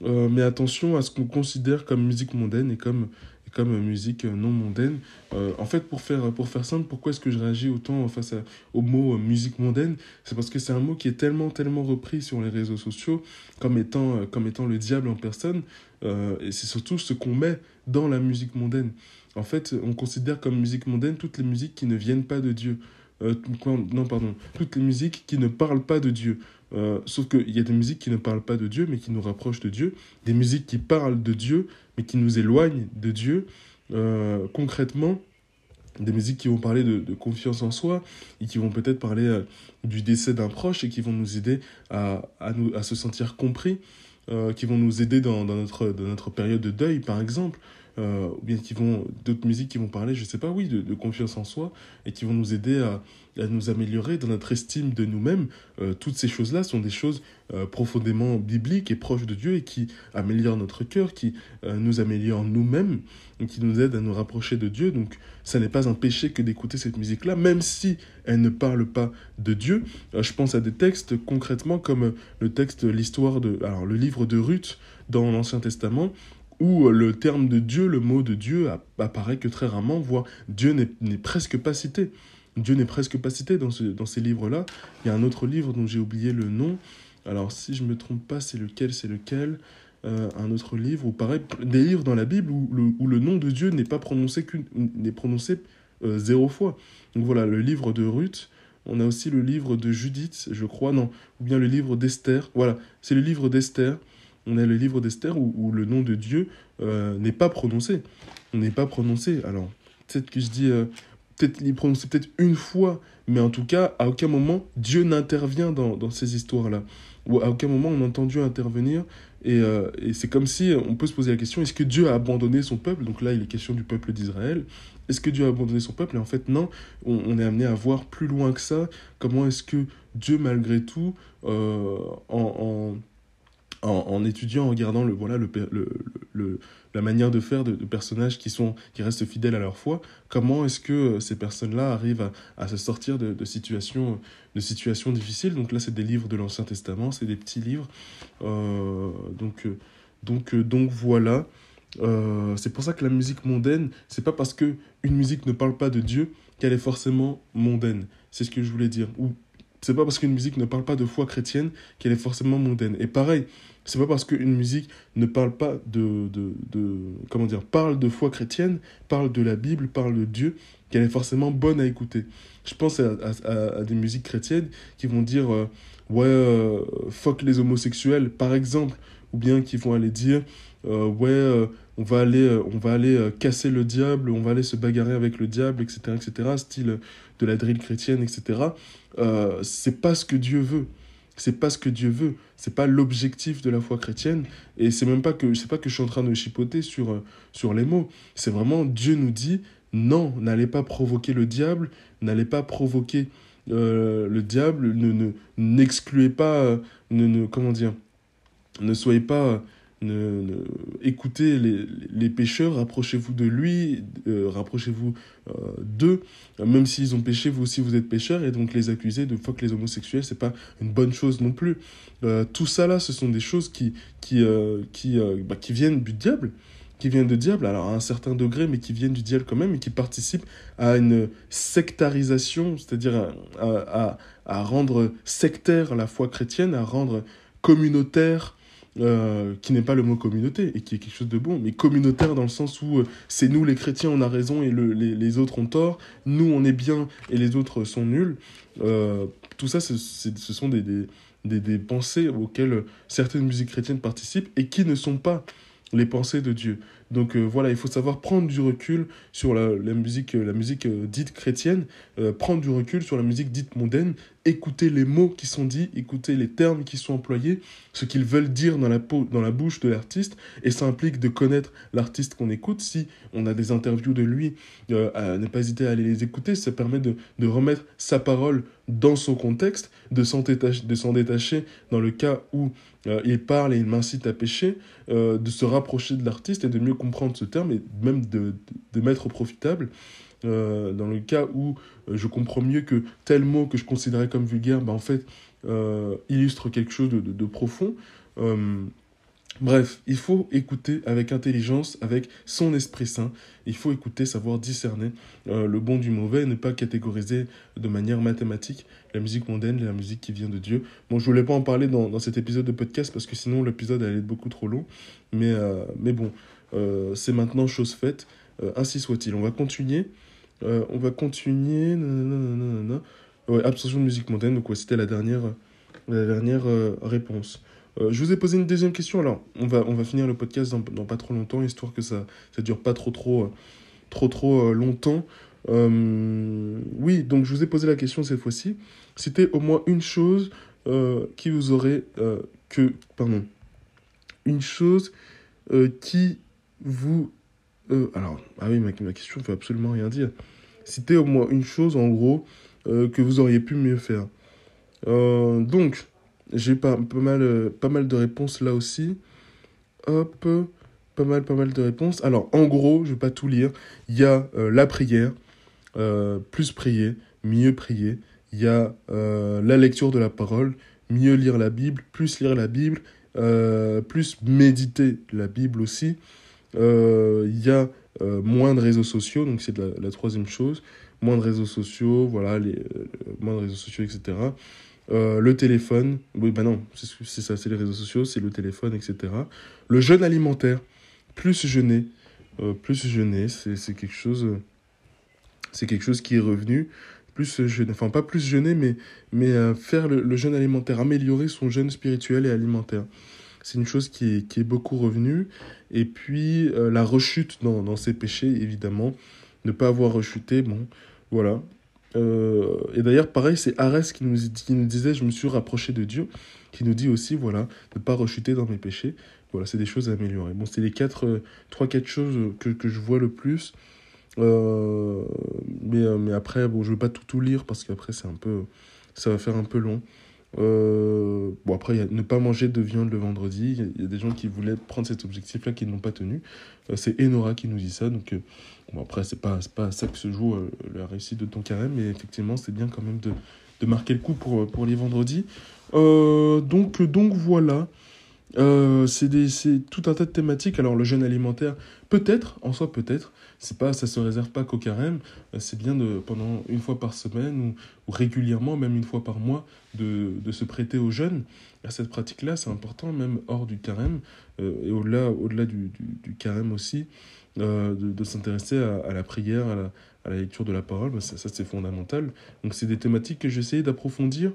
[SPEAKER 1] euh, mais attention à ce qu'on considère comme musique mondaine et comme, comme musique non mondaine. Euh, en fait, pour faire, pour faire simple, pourquoi est-ce que je réagis autant face au mot musique mondaine? C'est parce que c'est un mot qui est tellement, tellement repris sur les réseaux sociaux comme étant, comme étant le diable en personne. et c'est surtout ce qu'on met dans la musique mondaine. En fait, on considère comme musique mondaine toutes les musiques qui ne viennent pas de Dieu. non, pardon, toutes les musiques qui ne parlent pas de Dieu. Euh, sauf qu'il y a des musiques qui ne parlent pas de Dieu, mais qui nous rapprochent de Dieu. Des musiques qui parlent de Dieu, mais qui nous éloignent de Dieu. Euh, concrètement, des musiques qui vont parler de, confiance en soi et qui vont peut-être parler euh, du décès d'un proche et qui vont nous aider à, nous, à se sentir compris, qui vont nous aider dans, dans, notre, dans notre période de deuil, par exemple. Euh, ou bien qui vont d'autres musiques qui vont parler, je sais pas, oui, de, confiance en soi et qui vont nous aider à, à nous améliorer dans notre estime de nous-mêmes. Euh, toutes ces choses-là sont des choses euh, profondément bibliques et proches de Dieu et qui améliorent notre cœur, qui nous améliorent nous-mêmes et qui nous aident à nous rapprocher de Dieu. Donc, ça n'est pas un péché que d'écouter cette musique-là, même si elle ne parle pas de Dieu. je pense à des textes concrètement comme le texte, l'histoire de, alors le livre de Ruth dans l'Ancien Testament où euh, le terme de Dieu, le mot de Dieu apparaît que très rarement, voire Dieu n'est presque pas cité. Dieu n'est presque pas cité dans, ce, dans ces livres-là. Il y a un autre livre dont j'ai oublié le nom. Alors, si je me trompe pas, c'est lequel C'est lequel euh, Un autre livre, ou pareil, des livres dans la Bible où le, où le nom de Dieu n'est pas prononcé, n'est prononcé euh, zéro fois. Donc voilà, le livre de Ruth. On a aussi le livre de Judith, je crois, non, ou bien le livre d'Esther. Voilà, c'est le livre d'Esther on a le livre d'Esther où, le nom de Dieu euh, n'est pas prononcé. On n'est pas prononcé. Alors, peut-être que je dis, euh, peut-être il est prononcé peut-être une fois, mais en tout cas, à aucun moment, Dieu n'intervient dans, ces histoires-là. Ou à aucun moment, on entend Dieu intervenir. Euh, et, c'est comme si on peut se poser la question, est-ce que Dieu a abandonné son peuple? Donc là, il est question du peuple d'Israël. Est-ce que Dieu a abandonné son peuple? Et en fait, non, on, est amené à voir plus loin que ça. Comment est-ce que Dieu, malgré tout, en, étudiant, en regardant le, voilà, le, le, la manière de faire de, personnages qui, sont, qui restent fidèles à leur foi, comment est-ce que euh, ces personnes-là arrivent à, se sortir de, situations, de situations difficiles? Donc là, c'est des livres de l'Ancien Testament, c'est des petits livres. Euh, donc, euh, donc, donc voilà. c'est pour ça que la musique mondaine, c'est pas parce que une musique ne parle pas de Dieu qu'elle est forcément mondaine. C'est ce que je voulais dire. Ou c'est pas parce qu'une musique ne parle pas de foi chrétienne qu'elle est forcément mondaine. Et pareil, c'est pas parce qu'une musique ne parle pas de, de, de, comment dire, parle de foi chrétienne, parle de la Bible, parle de Dieu, qu'elle est forcément bonne à écouter. Je pense à, des musiques chrétiennes qui vont dire, euh, ouais, euh, fuck les homosexuels, par exemple, ou bien qui vont aller dire, euh, ouais, on va aller, on va aller casser le diable, on va aller se bagarrer avec le diable, etc., etc., style de la drill chrétienne, etc. Euh, c'est pas ce que Dieu veut. C'est pas ce que Dieu veut. C'est pas l'objectif de la foi chrétienne. Et c'est même pas que, c'est pas que je suis en train de chipoter sur, euh, les mots. C'est vraiment Dieu nous dit non, n'allez pas provoquer le diable, n'allez pas provoquer euh, le diable, ne, n'excluez pas, ne, ne, comment dire, ne soyez pas, ne, écoutez les, les pécheurs, rapprochez-vous de lui, euh, rapprochez-vous euh, d'eux, même s'ils ont péché, vous aussi vous êtes pécheurs, et donc les accuser de que les homosexuels, c'est pas une bonne chose non plus. Euh, tout ça là, ce sont des choses qui, qui, qui, bah, qui viennent du diable, qui viennent du diable, alors à un certain degré, mais qui viennent du diable quand même, et qui participent à une sectarisation, c'est-à-dire à, à, à, rendre sectaire la foi chrétienne, à rendre communautaire euh, qui n'est pas le mot communauté et qui est quelque chose de bon, mais communautaire dans le sens où euh, c'est nous les chrétiens on a raison et le, les, autres ont tort, nous on est bien et les autres sont nuls. Euh, tout ça, ce sont des, pensées auxquelles certaines musiques chrétiennes participent et qui ne sont pas les pensées de Dieu. Donc voilà, il faut savoir prendre du recul sur la, musique, la musique dite chrétienne, prendre du recul sur la musique dite mondaine, écouter les mots qui sont dits, écouter les termes qui sont employés, ce qu'ils veulent dire dans la, bouche de l'artiste, et ça implique de connaître l'artiste qu'on écoute. Si on a des interviews de lui, ne pas hésiter à aller les écouter, ça permet de, remettre sa parole dans son contexte, de s'en détacher, détacher dans le cas où il parle et il m'incite à pécher, de se rapprocher de l'artiste et de mieux comprendre ce terme et même de, de, mettre profitable. Euh, dans le cas où euh, je comprends mieux que tel mot que je considérais comme vulgaire, bah, en fait, euh, illustre quelque chose de, profond. Bref, il faut écouter avec intelligence, avec son esprit saint. Il faut écouter, savoir discerner le bon du mauvais ne pas catégoriser de manière mathématique la musique mondaine la musique qui vient de Dieu. Bon, je voulais pas en parler dans, dans cet épisode de podcast parce que sinon l'épisode allait être beaucoup trop long. Mais, mais bon, c'est maintenant chose faite. Ainsi soit-il. On va continuer. Euh, on va continuer. Ouais, absorption de musique mondaine. Donc, c'était la dernière, la dernière réponse. Euh, je vous ai posé une deuxième question. Alors, on va, on va finir le podcast dans, pas trop longtemps, histoire que ça ne dure pas trop, trop, euh, trop, trop euh, longtemps. oui, donc je vous ai posé la question cette fois-ci. C'était au moins une chose qui vous aurait... que, pardon. Une chose qui vous... alors, ah oui, ma, ma question ne veut absolument rien dire. C'était au moins une chose, en gros, que vous auriez pu mieux faire. donc, j'ai pas, pas, mal, euh, pas mal de réponses là aussi. Hop, pas mal, pas mal de réponses. Alors, en gros, je vais pas tout lire. Il y a euh, la prière, euh, plus prier, mieux prier. Il y a la lecture de la parole, mieux lire la Bible, plus lire la Bible, plus méditer la Bible aussi. Il y a moins de réseaux sociaux, donc c'est la, troisième chose. Moins de réseaux sociaux, voilà, les, moins de réseaux sociaux, etc. Euh, le téléphone, oui, bah non, c'est ça, c'est les réseaux sociaux, c'est le téléphone, etc. Le jeûne alimentaire, plus jeûner, euh, plus jeûner, c'est quelque chose, c'est quelque chose qui est revenu. Plus jeûner, enfin pas plus jeûner, mais, mais euh, faire le, jeûne alimentaire, améliorer son jeûne spirituel et alimentaire. C'est une chose qui est, qui est beaucoup revenue. Et puis euh, la rechute dans, dans ses péchés, évidemment. Ne pas avoir rechuté, bon, voilà. Euh, et d'ailleurs, pareil, c'est Arès qui nous, qui nous disait Je me suis rapproché de Dieu, qui nous dit aussi voilà, ne pas rechuter dans mes péchés. Voilà, c'est des choses à améliorer. Bon, c'est les quatre, euh, trois, quatre choses que, que je vois le plus. Mais, mais après, bon, je ne veux pas tout, tout lire parce qu'après, c'est un peu, ça va faire un peu long. Euh, bon, après, y a ne pas manger de viande le vendredi. Il y, a des gens qui voulaient prendre cet objectif-là qui n'ont pas tenu. Euh, c'est Enora qui nous dit ça. Donc, euh, bon, après, c'est pas, pas ça que se joue la réussite de ton carême, mais effectivement, c'est bien quand même de, de marquer le coup pour, pour les vendredis. donc, donc, voilà. C'est tout un tas de thématiques. Alors, le jeûne alimentaire, peut-être, en soi, peut-être. C'est pas, ça se réserve pas qu'au carême. C'est bien de, pendant une fois par semaine ou, régulièrement, même une fois par mois, de, de se prêter au jeûne. À cette pratique-là, c'est important, même hors du carême euh, et au-delà au -delà du, du, carême aussi, euh, de, s'intéresser à, la prière, à la, lecture de la parole. Ben ça, ça c'est fondamental. Donc, c'est des thématiques que j'essaie d'approfondir.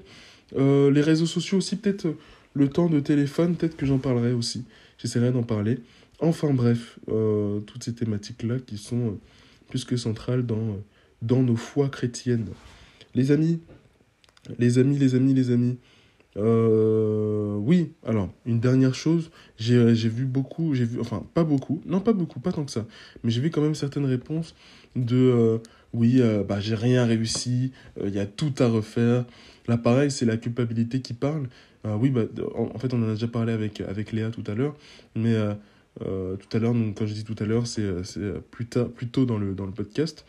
[SPEAKER 1] Euh, les réseaux sociaux aussi, peut-être le temps de téléphone, peut-être que j'en parlerai aussi. J'essaierai d'en parler. Enfin bref, euh, toutes ces thématiques-là qui sont euh, plus que centrales dans, euh, dans nos foi chrétiennes. Les amis, les amis, les amis, les amis. Oui, alors, une dernière chose, j'ai vu beaucoup, j'ai vu, enfin, pas beaucoup, non, pas beaucoup, pas tant que ça, mais j'ai vu quand même certaines réponses de oui, bah, j'ai rien réussi, il y a tout à refaire. Là, pareil, c'est la culpabilité qui parle. oui, bah, en, fait, on en a déjà parlé avec, avec Léa tout à l'heure, mais tout à l'heure, quand je dis tout à l'heure, c'est plus, plus tôt dans le, dans le podcast.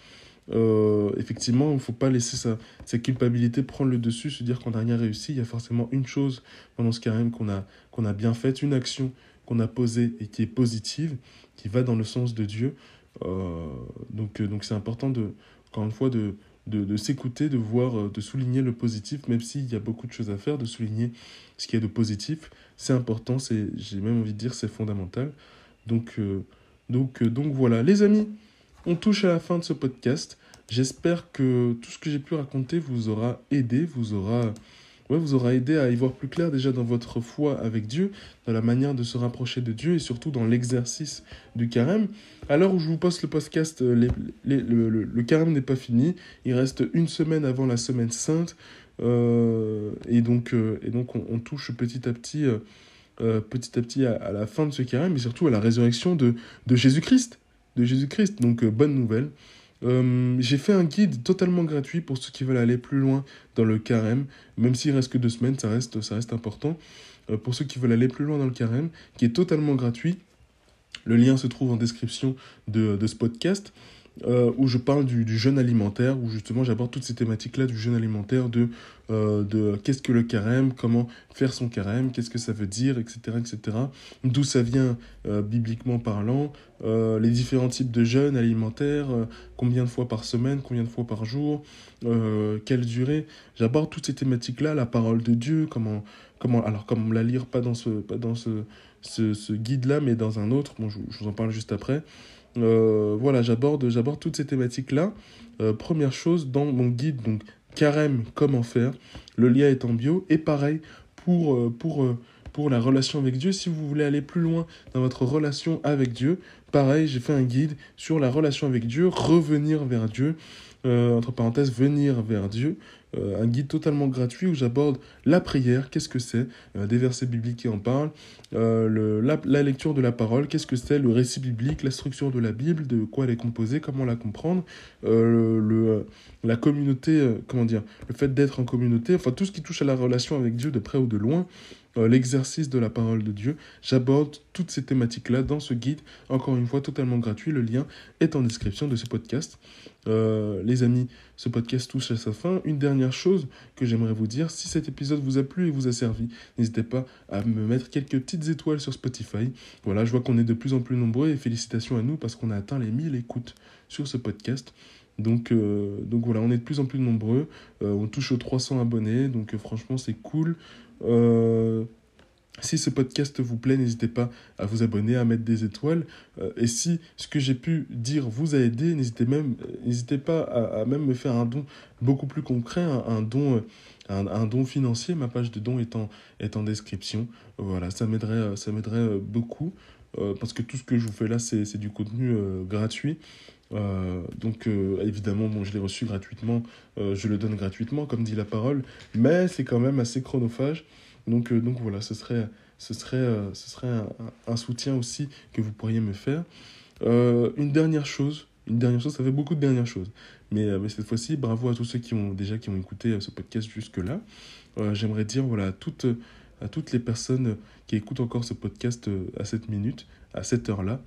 [SPEAKER 1] Euh, effectivement, il ne faut pas laisser sa, culpabilité prendre le dessus, se dire qu'on n'a rien réussi. Il y a forcément une chose pendant ce carême qu'on a, qu'on a bien faite, une action qu'on a posée et qui est positive, qui va dans le sens de Dieu. Euh, donc, euh, donc c'est important, de, encore une fois, de, de, de s'écouter, de voir, de souligner le positif, même s'il y a beaucoup de choses à faire, de souligner ce qui est de positif. C'est important, c'est, j'ai même envie de dire, c'est fondamental. Donc, donc, donc voilà, les amis. On touche à la fin de ce podcast. J'espère que tout ce que j'ai pu raconter vous aura aidé, vous aura, ouais, vous aura aidé à y voir plus clair déjà dans votre foi avec Dieu, dans la manière de se rapprocher de Dieu et surtout dans l'exercice du carême. À l'heure où je vous poste le podcast, euh, le, carême n'est pas fini. Il reste une semaine avant la semaine sainte. Euh, et donc, euh, et donc on, touche petit à petit, petit, à, petit à, la fin de ce carême, mais surtout à la résurrection de, de Jésus-Christ de Jésus-Christ. Donc, bonne nouvelle. Euh, j'ai fait un guide totalement gratuit pour ceux qui veulent aller plus loin dans le carême, même s'il reste que deux semaines, ça reste, ça reste important. Euh, pour ceux qui veulent aller plus loin dans le carême, qui est totalement gratuit. Le lien se trouve en description de, de ce podcast. Euh, où je parle du, du, jeûne alimentaire, où justement j'aborde toutes ces thématiques-là du jeûne alimentaire, de, euh, de qu'est-ce que le carême, comment faire son carême, qu'est-ce que ça veut dire, etc., etc. D'où ça vient euh, bibliquement parlant, les différents types de jeûne alimentaire, combien de fois par semaine, combien de fois par jour, quelle durée. J'aborde toutes ces thématiques-là, la parole de Dieu, comment, comment, alors comment la lire, pas dans ce, pas dans ce, ce, ce guide-là, mais dans un autre, bon, je vous en parle juste après. Euh, voilà, j'aborde, j'aborde toutes ces thématiques-là. Euh, première chose, dans mon guide, donc carême, comment faire, le lien est en bio. Et pareil, pour, euh, pour, pour la relation avec Dieu, si vous voulez aller plus loin dans votre relation avec Dieu, pareil, j'ai fait un guide sur la relation avec Dieu, revenir vers Dieu. Entre parenthèses, venir vers Dieu. Euh, un guide totalement gratuit où j'aborde la prière, qu'est-ce que c'est, euh, des versets bibliques qui en parlent, euh, le, la, lecture de la parole, qu'est-ce que c'est, le récit biblique, la structure de la Bible, de quoi elle est composée, comment la comprendre, la communauté, comment dire, le fait d'être en communauté, enfin tout ce qui touche à la relation avec Dieu de près ou de loin, l'exercice de la parole de Dieu. J'aborde toutes ces thématiques-là dans ce guide, encore une fois totalement gratuit. Le lien est en description de ce podcast. Euh, les amis, ce podcast touche à sa fin. Une dernière chose que j'aimerais vous dire, si cet épisode vous a plu et vous a servi, n'hésitez pas à me mettre quelques petites étoiles sur Spotify. Voilà, je vois qu'on est de plus en plus nombreux et félicitations à nous parce qu'on a atteint les 1000 écoutes sur ce podcast. Donc, euh, donc voilà, on est de plus en plus nombreux. Euh, on touche aux 300 abonnés, donc franchement c'est cool. Euh, si ce podcast vous plaît, n'hésitez pas à vous abonner, à mettre des étoiles. Euh, et si ce que j'ai pu dire vous a aidé, n'hésitez même, n'hésitez pas à, même me faire un don beaucoup plus concret, un, don, financier. Ma page de don est en, description. Voilà, ça m'aiderait, ça m'aiderait beaucoup euh, parce que tout ce que je vous fais là, c'est, du contenu gratuit. Donc évidemment, bon, je l'ai reçu gratuitement, je le donne gratuitement, comme dit la parole, mais c'est quand même assez chronophage. Donc, euh, donc voilà, ce serait, ce serait, euh, ce serait un, soutien aussi que vous pourriez me faire. Euh, une dernière chose, une dernière chose, ça fait beaucoup de dernières choses. Mais, cette fois-ci, bravo à tous ceux qui ont déjà qui ont écouté ce podcast jusque-là. J'aimerais dire voilà, toutes, à toutes les personnes qui écoutent encore ce podcast à cette minute, à cette heure-là,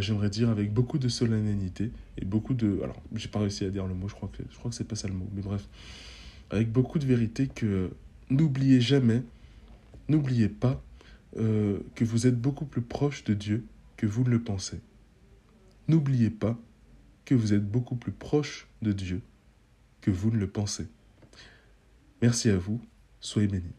[SPEAKER 1] j'aimerais dire avec beaucoup de solennité et beaucoup de... Alors, j'ai pas réussi à dire le mot, je crois que, je crois c'est pas ça le mot, mais bref. Avec beaucoup de vérité que n'oubliez jamais N'oubliez pas euh, que vous êtes beaucoup plus proche de Dieu que vous ne le pensez. N'oubliez pas que vous êtes beaucoup plus proche de Dieu que vous ne le pensez. Merci à vous, soyez bénis.